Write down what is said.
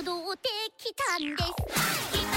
行動できたんです。